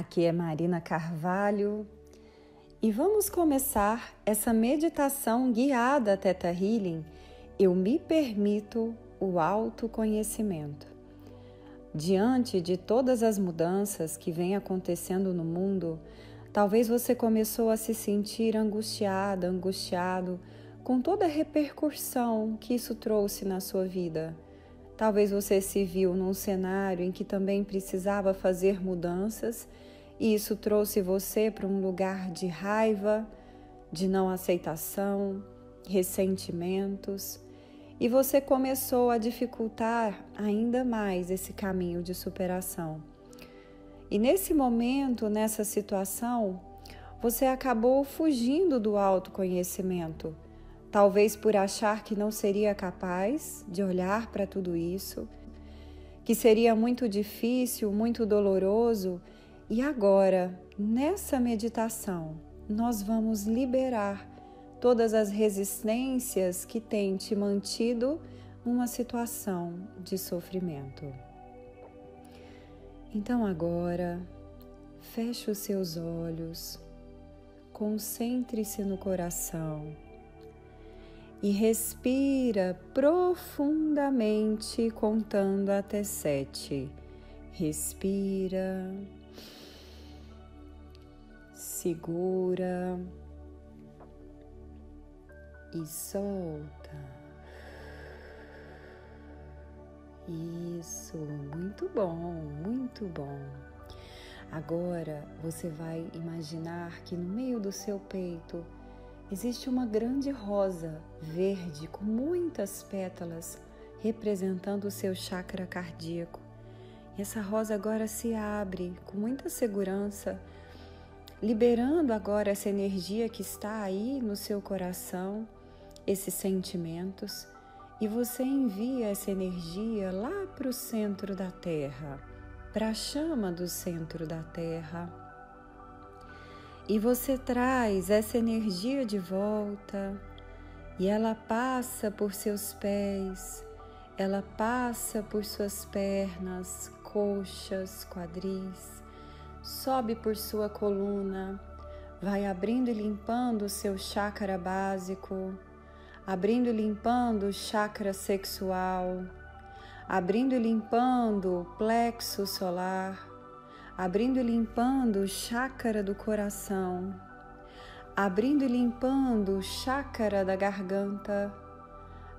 Aqui é Marina Carvalho e vamos começar essa meditação guiada Teta Healing. Eu me permito o autoconhecimento. Diante de todas as mudanças que vêm acontecendo no mundo, talvez você começou a se sentir angustiada, angustiado com toda a repercussão que isso trouxe na sua vida. Talvez você se viu num cenário em que também precisava fazer mudanças e isso trouxe você para um lugar de raiva, de não aceitação, ressentimentos, e você começou a dificultar ainda mais esse caminho de superação. E nesse momento, nessa situação, você acabou fugindo do autoconhecimento talvez por achar que não seria capaz de olhar para tudo isso, que seria muito difícil, muito doloroso, e agora, nessa meditação, nós vamos liberar todas as resistências que têm te mantido numa situação de sofrimento. Então agora, feche os seus olhos, concentre-se no coração e respira profundamente, contando até sete. Respira, segura e solta. Isso, muito bom, muito bom. Agora você vai imaginar que no meio do seu peito existe uma grande rosa verde com muitas pétalas representando o seu chakra cardíaco. E essa rosa agora se abre com muita segurança, liberando agora essa energia que está aí no seu coração, esses sentimentos, e você envia essa energia lá para o centro da Terra, para a chama do centro da Terra. E você traz essa energia de volta e ela passa por seus pés, ela passa por suas pernas, coxas, quadris, sobe por sua coluna, vai abrindo e limpando o seu chakra básico, abrindo e limpando o chakra sexual, abrindo e limpando o plexo solar abrindo e limpando o chácara do coração, abrindo e limpando o chácara da garganta,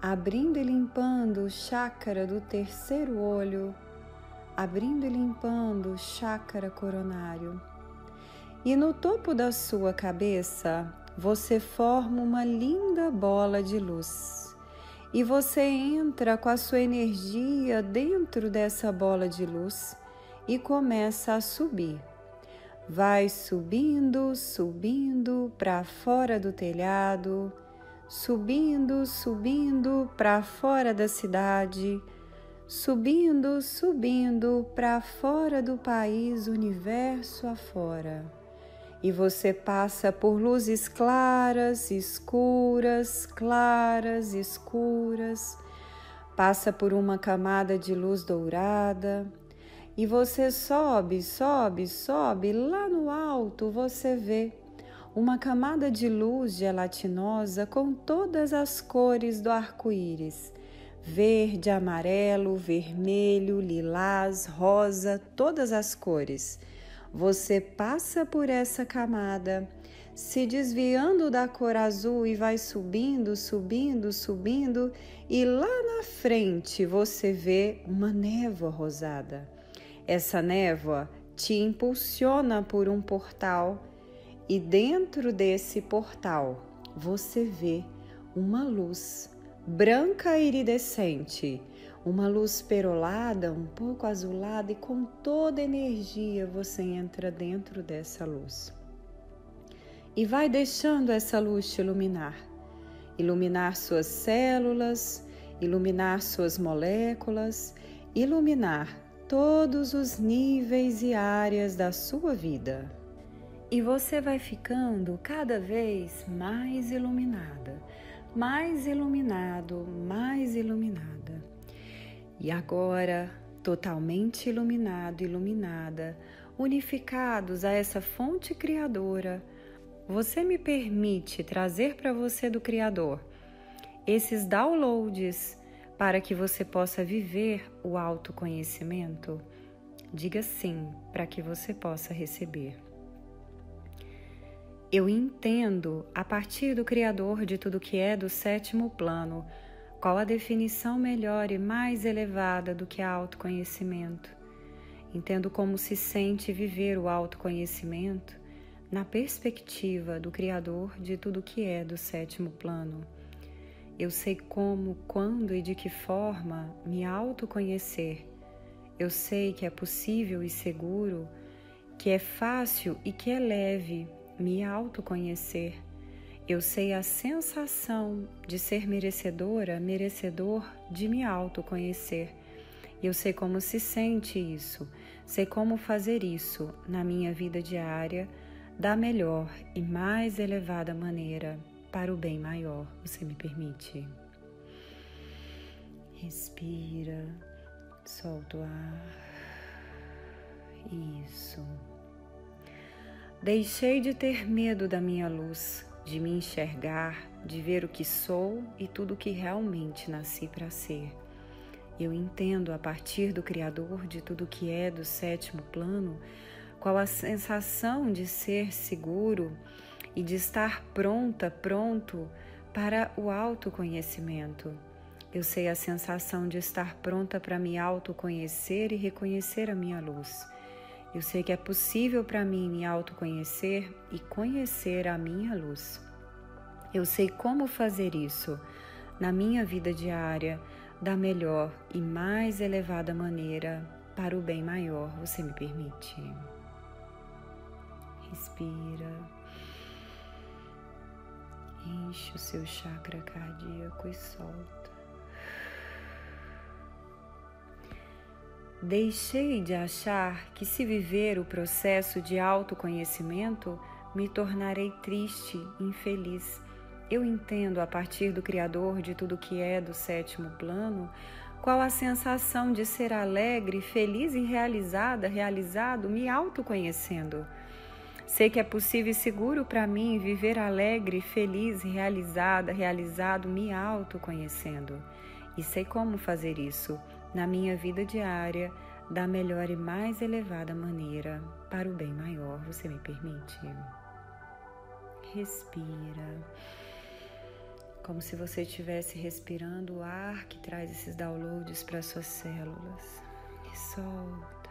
abrindo e limpando o chácara do terceiro olho, abrindo e limpando o chácara coronário. E no topo da sua cabeça, você forma uma linda bola de luz. E você entra com a sua energia dentro dessa bola de luz e começa a subir. Vai subindo, subindo para fora do telhado, subindo, subindo para fora da cidade, subindo, subindo para fora do país, universo afora. E você passa por luzes claras, escuras, claras, escuras, passa por uma camada de luz dourada. E você sobe, sobe, sobe, lá no alto você vê uma camada de luz gelatinosa com todas as cores do arco-íris: verde, amarelo, vermelho, lilás, rosa, todas as cores. Você passa por essa camada, se desviando da cor azul e vai subindo, subindo, subindo, e lá na frente você vê uma névoa rosada. Essa névoa te impulsiona por um portal e dentro desse portal você vê uma luz branca iridescente, uma luz perolada, um pouco azulada e com toda energia você entra dentro dessa luz. E vai deixando essa luz te iluminar, iluminar suas células, iluminar suas moléculas, iluminar todos os níveis e áreas da sua vida. E você vai ficando cada vez mais iluminada, mais iluminado, mais iluminada. E agora, totalmente iluminado, iluminada, unificados a essa fonte criadora, você me permite trazer para você do Criador esses downloads para que você possa viver o autoconhecimento? Diga sim para que você possa receber. Eu entendo, a partir do Criador de tudo que é do sétimo plano, qual a definição melhor e mais elevada do que autoconhecimento. Entendo como se sente viver o autoconhecimento na perspectiva do Criador de tudo que é do sétimo plano. Eu sei como, quando e de que forma me autoconhecer. Eu sei que é possível e seguro, que é fácil e que é leve me autoconhecer. Eu sei a sensação de ser merecedora, merecedor de me autoconhecer. Eu sei como se sente isso, sei como fazer isso na minha vida diária da melhor e mais elevada maneira para o bem maior. Você me permite? Respira, solta o ar. Isso. Deixei de ter medo da minha luz, de me enxergar, de ver o que sou e tudo o que realmente nasci para ser. Eu entendo a partir do Criador de tudo que é do sétimo plano, qual a sensação de ser seguro e de estar pronta, pronto para o autoconhecimento. Eu sei a sensação de estar pronta para me autoconhecer e reconhecer a minha luz. Eu sei que é possível para mim me autoconhecer e conhecer a minha luz. Eu sei como fazer isso na minha vida diária da melhor e mais elevada maneira para o bem maior. Você me permite? Respira. Enche o seu chakra cardíaco e solta. Deixei de achar que, se viver o processo de autoconhecimento, me tornarei triste, infeliz. Eu entendo, a partir do Criador de tudo que é do sétimo plano, qual a sensação de ser alegre, feliz e realizada, realizado, me autoconhecendo. Sei que é possível e seguro para mim viver alegre, feliz, realizada, realizado, me autoconhecendo. E sei como fazer isso na minha vida diária da melhor e mais elevada maneira para o bem maior. Você me permite? Respira. Como se você estivesse respirando o ar que traz esses downloads para suas células. E solta.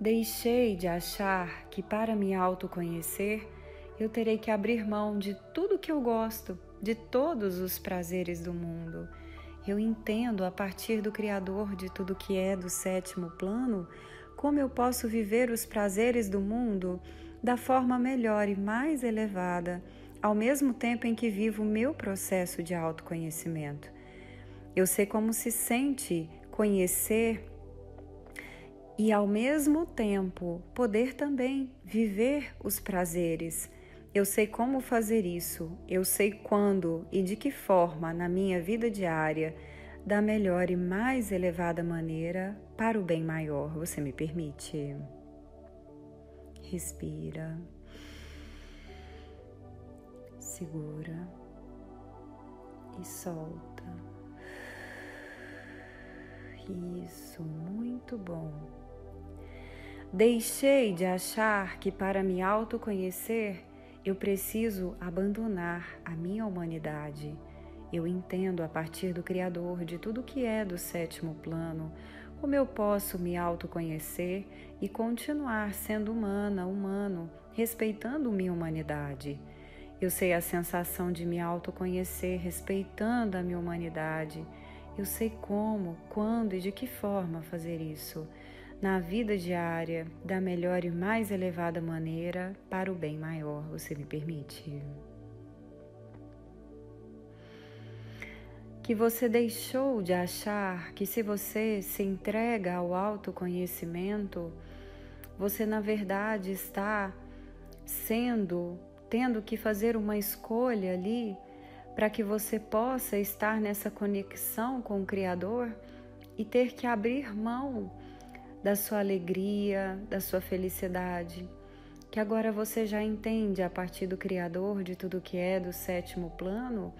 Deixei de achar que para me autoconhecer eu terei que abrir mão de tudo que eu gosto de todos os prazeres do mundo. Eu entendo a partir do Criador de tudo que é do sétimo plano como eu posso viver os prazeres do mundo da forma melhor e mais elevada, ao mesmo tempo em que vivo o meu processo de autoconhecimento. Eu sei como se sente conhecer e, ao mesmo tempo, poder também viver os prazeres eu sei como fazer isso, eu sei quando e de que forma na minha vida diária, da melhor e mais elevada maneira para o bem maior. Você me permite? Respira. Segura e solta. Isso, muito bom. Deixei de achar que para me autoconhecer eu preciso abandonar a minha humanidade. Eu entendo a partir do Criador de tudo que é do sétimo plano como eu posso me autoconhecer e continuar sendo humana, humano, respeitando minha humanidade. Eu sei a sensação de me autoconhecer respeitando a minha humanidade. Eu sei como, quando e de que forma fazer isso na vida diária da melhor e mais elevada maneira para o bem maior. Você me permite? Que você deixou de achar que se você se entrega ao autoconhecimento, você na verdade está sendo, tendo que fazer uma escolha ali para que você possa estar nessa conexão com o Criador e ter que abrir mão da sua alegria, da sua felicidade, que agora você já entende a partir do Criador de tudo que é do sétimo plano,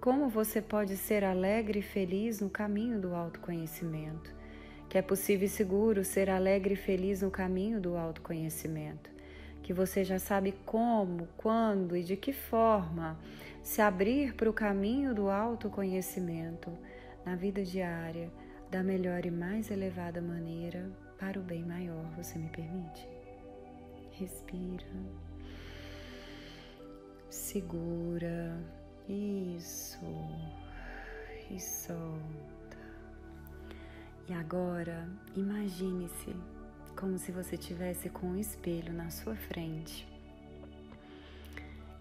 como você pode ser alegre e feliz no caminho do autoconhecimento. Que é possível e seguro ser alegre e feliz no caminho do autoconhecimento. Que você já sabe como, quando e de que forma se abrir para o caminho do autoconhecimento na vida diária da melhor e mais elevada maneira para o bem maior. Você me permite? Respira. Segura. Isso. E solta. E agora, imagine-se como se você tivesse com um espelho na sua frente.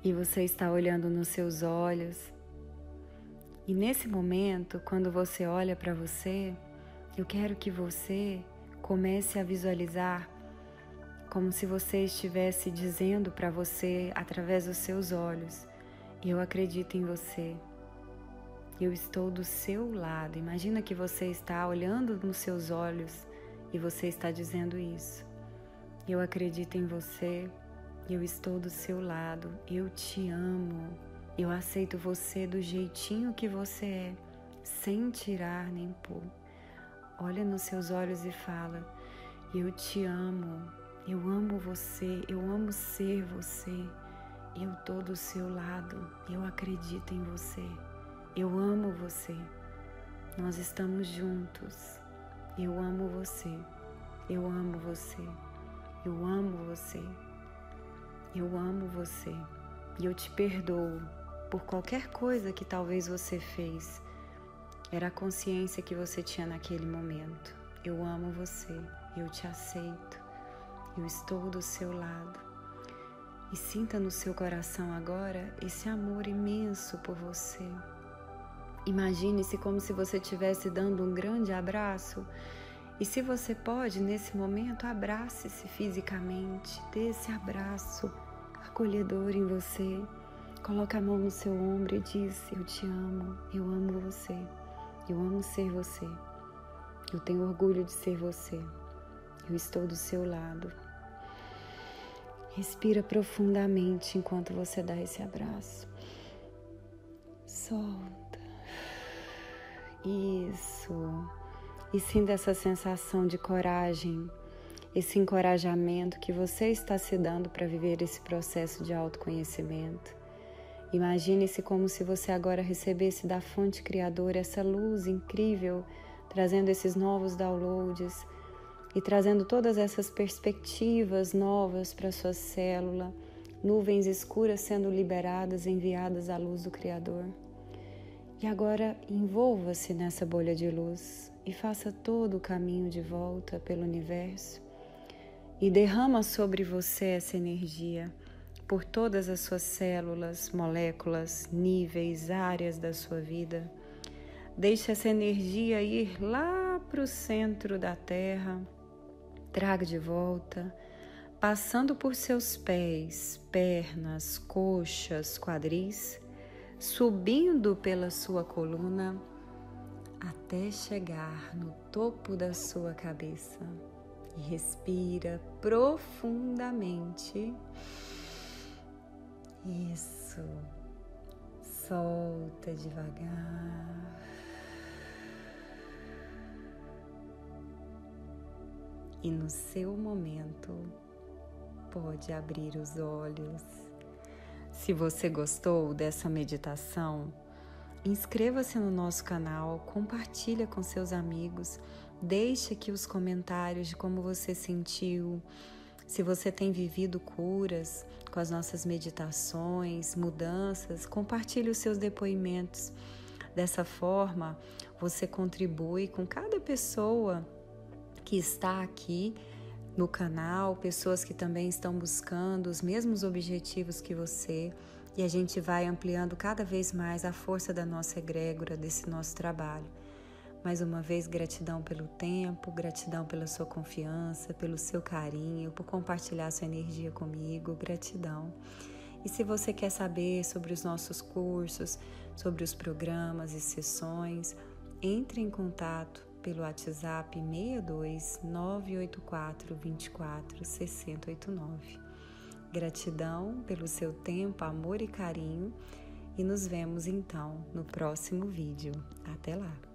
E você está olhando nos seus olhos. E nesse momento, quando você olha para você, eu quero que você comece a visualizar como se você estivesse dizendo para você através dos seus olhos: Eu acredito em você. Eu estou do seu lado. Imagina que você está olhando nos seus olhos e você está dizendo isso. Eu acredito em você. Eu estou do seu lado. Eu te amo. Eu aceito você do jeitinho que você é, sem tirar nem pôr. Olha nos seus olhos e fala: Eu te amo. Eu amo você, eu amo ser você. Eu tô do seu lado, eu acredito em você. Eu amo você. Nós estamos juntos. Eu amo você. Eu amo você. Eu amo você. Eu amo você. E eu te perdoo por qualquer coisa que talvez você fez. Era a consciência que você tinha naquele momento. Eu amo você. Eu te aceito. Eu estou do seu lado. E sinta no seu coração agora esse amor imenso por você. Imagine-se como se você estivesse dando um grande abraço. E se você pode, nesse momento, abrace-se fisicamente, dê esse abraço acolhedor em você. Coloque a mão no seu ombro e diz: Eu te amo, eu amo você, eu amo ser você, eu tenho orgulho de ser você, eu estou do seu lado. Respira profundamente enquanto você dá esse abraço. Solta. Isso. E sinta essa sensação de coragem, esse encorajamento que você está se dando para viver esse processo de autoconhecimento. Imagine-se como se você agora recebesse da fonte criadora essa luz incrível, trazendo esses novos downloads e trazendo todas essas perspectivas novas para sua célula, nuvens escuras sendo liberadas, enviadas à luz do Criador. E agora envolva-se nessa bolha de luz e faça todo o caminho de volta pelo universo e derrama sobre você essa energia por todas as suas células, moléculas, níveis, áreas da sua vida. Deixe essa energia ir lá para o centro da Terra Traga de volta, passando por seus pés, pernas, coxas, quadris, subindo pela sua coluna até chegar no topo da sua cabeça. E respira profundamente. Isso. Solta devagar. e no seu momento pode abrir os olhos. Se você gostou dessa meditação, inscreva-se no nosso canal, compartilha com seus amigos, deixe aqui os comentários de como você sentiu, se você tem vivido curas com as nossas meditações, mudanças, compartilhe os seus depoimentos. Dessa forma, você contribui com cada pessoa que está aqui no canal, pessoas que também estão buscando os mesmos objetivos que você, e a gente vai ampliando cada vez mais a força da nossa egrégora, desse nosso trabalho. Mais uma vez, gratidão pelo tempo, gratidão pela sua confiança, pelo seu carinho, por compartilhar sua energia comigo, gratidão. E se você quer saber sobre os nossos cursos, sobre os programas e sessões, entre em contato pelo WhatsApp 62 984 24 6089. Gratidão pelo seu tempo, amor e carinho e nos vemos então no próximo vídeo. Até lá!